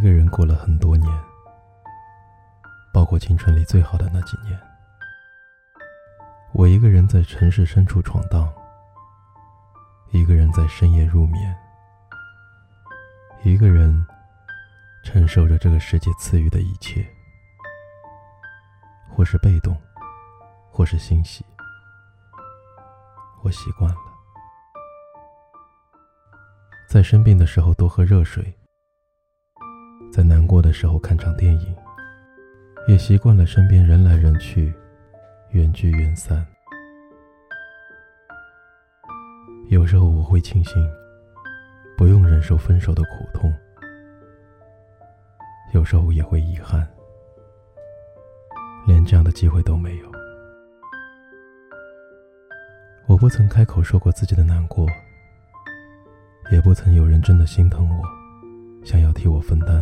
一个人过了很多年，包括青春里最好的那几年。我一个人在城市深处闯荡，一个人在深夜入眠，一个人承受着这个世界赐予的一切，或是被动，或是欣喜。我习惯了，在生病的时候多喝热水。在难过的时候看场电影，也习惯了身边人来人去，缘聚缘散。有时候我会庆幸，不用忍受分手的苦痛；有时候也会遗憾，连这样的机会都没有。我不曾开口说过自己的难过，也不曾有人真的心疼我，想要替我分担。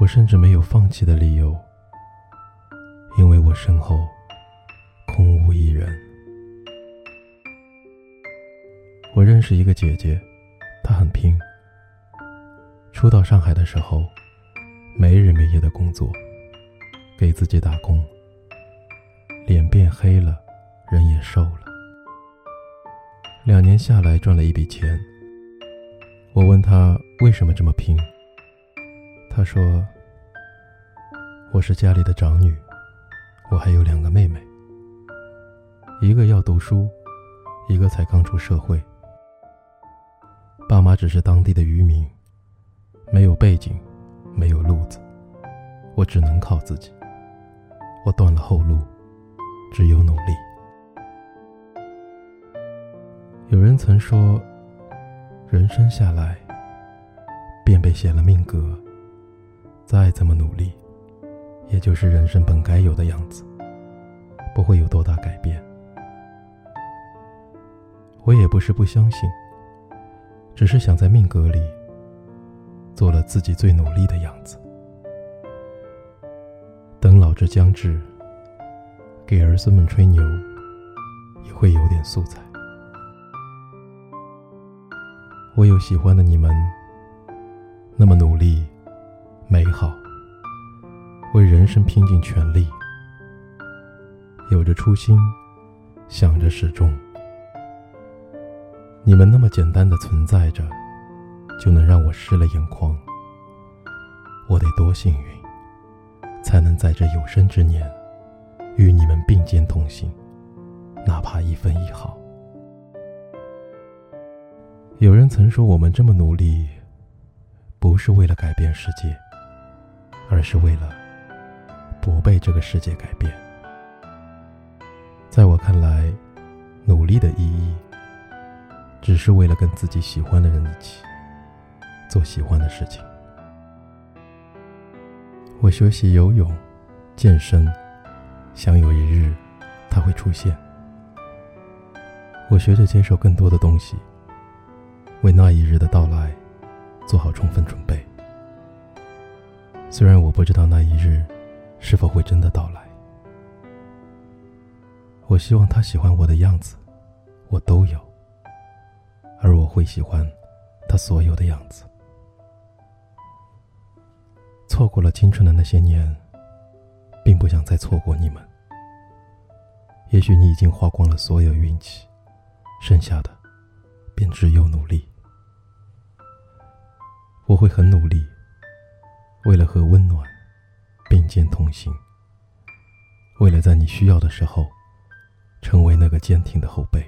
我甚至没有放弃的理由，因为我身后空无一人。我认识一个姐姐，她很拼。初到上海的时候，没日没夜的工作，给自己打工，脸变黑了，人也瘦了。两年下来赚了一笔钱。我问她为什么这么拼。他说：“我是家里的长女，我还有两个妹妹，一个要读书，一个才刚出社会。爸妈只是当地的渔民，没有背景，没有路子，我只能靠自己。我断了后路，只有努力。”有人曾说：“人生下来，便被写了命格。”再怎么努力，也就是人生本该有的样子，不会有多大改变。我也不是不相信，只是想在命格里做了自己最努力的样子。等老之将至，给儿孙们吹牛，也会有点素材。我有喜欢的你们，为人生拼尽全力，有着初心，想着始终。你们那么简单的存在着，就能让我湿了眼眶。我得多幸运，才能在这有生之年，与你们并肩同行，哪怕一分一毫。有人曾说，我们这么努力，不是为了改变世界。而是为了不被这个世界改变。在我看来，努力的意义，只是为了跟自己喜欢的人一起做喜欢的事情。我学习游泳、健身，想有一日他会出现。我学着接受更多的东西，为那一日的到来做好充分准备。虽然我不知道那一日是否会真的到来，我希望他喜欢我的样子，我都有，而我会喜欢他所有的样子。错过了青春的那些年，并不想再错过你们。也许你已经花光了所有运气，剩下的便只有努力。我会很努力。为了和温暖并肩同行，为了在你需要的时候成为那个坚挺的后背，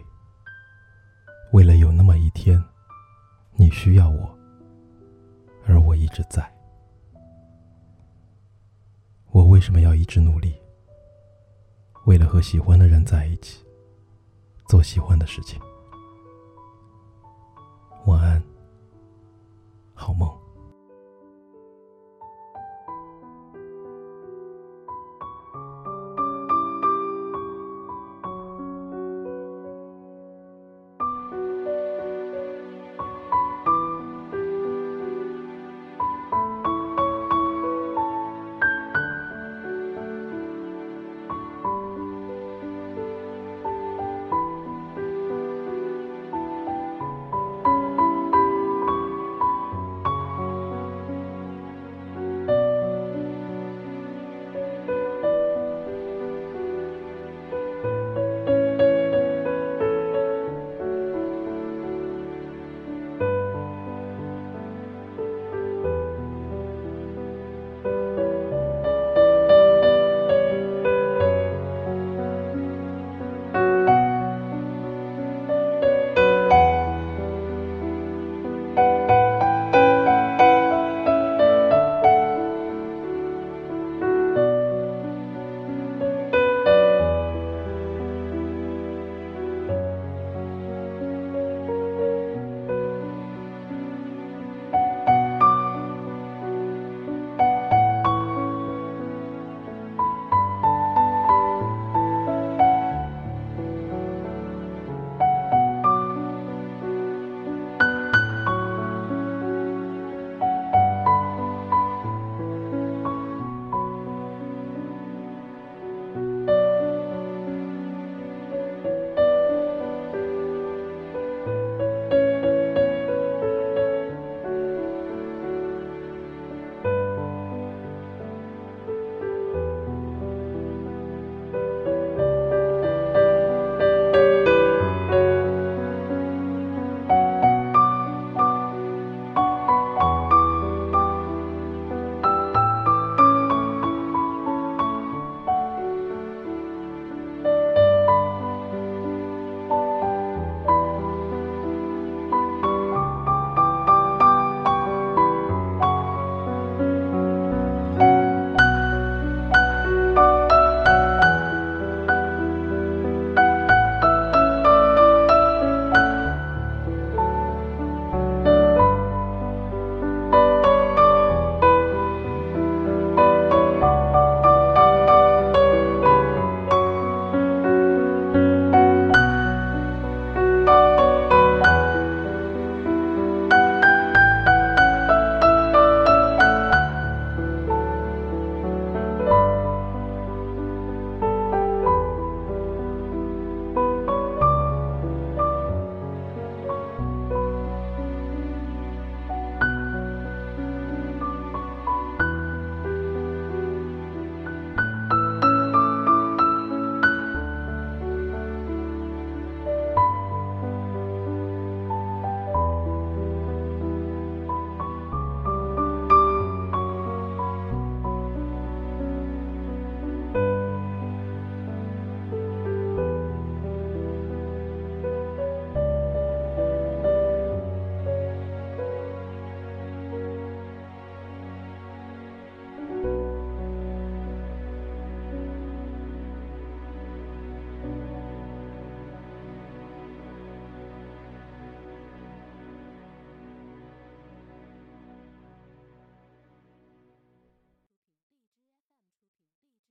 为了有那么一天你需要我，而我一直在。我为什么要一直努力？为了和喜欢的人在一起，做喜欢的事情。晚安，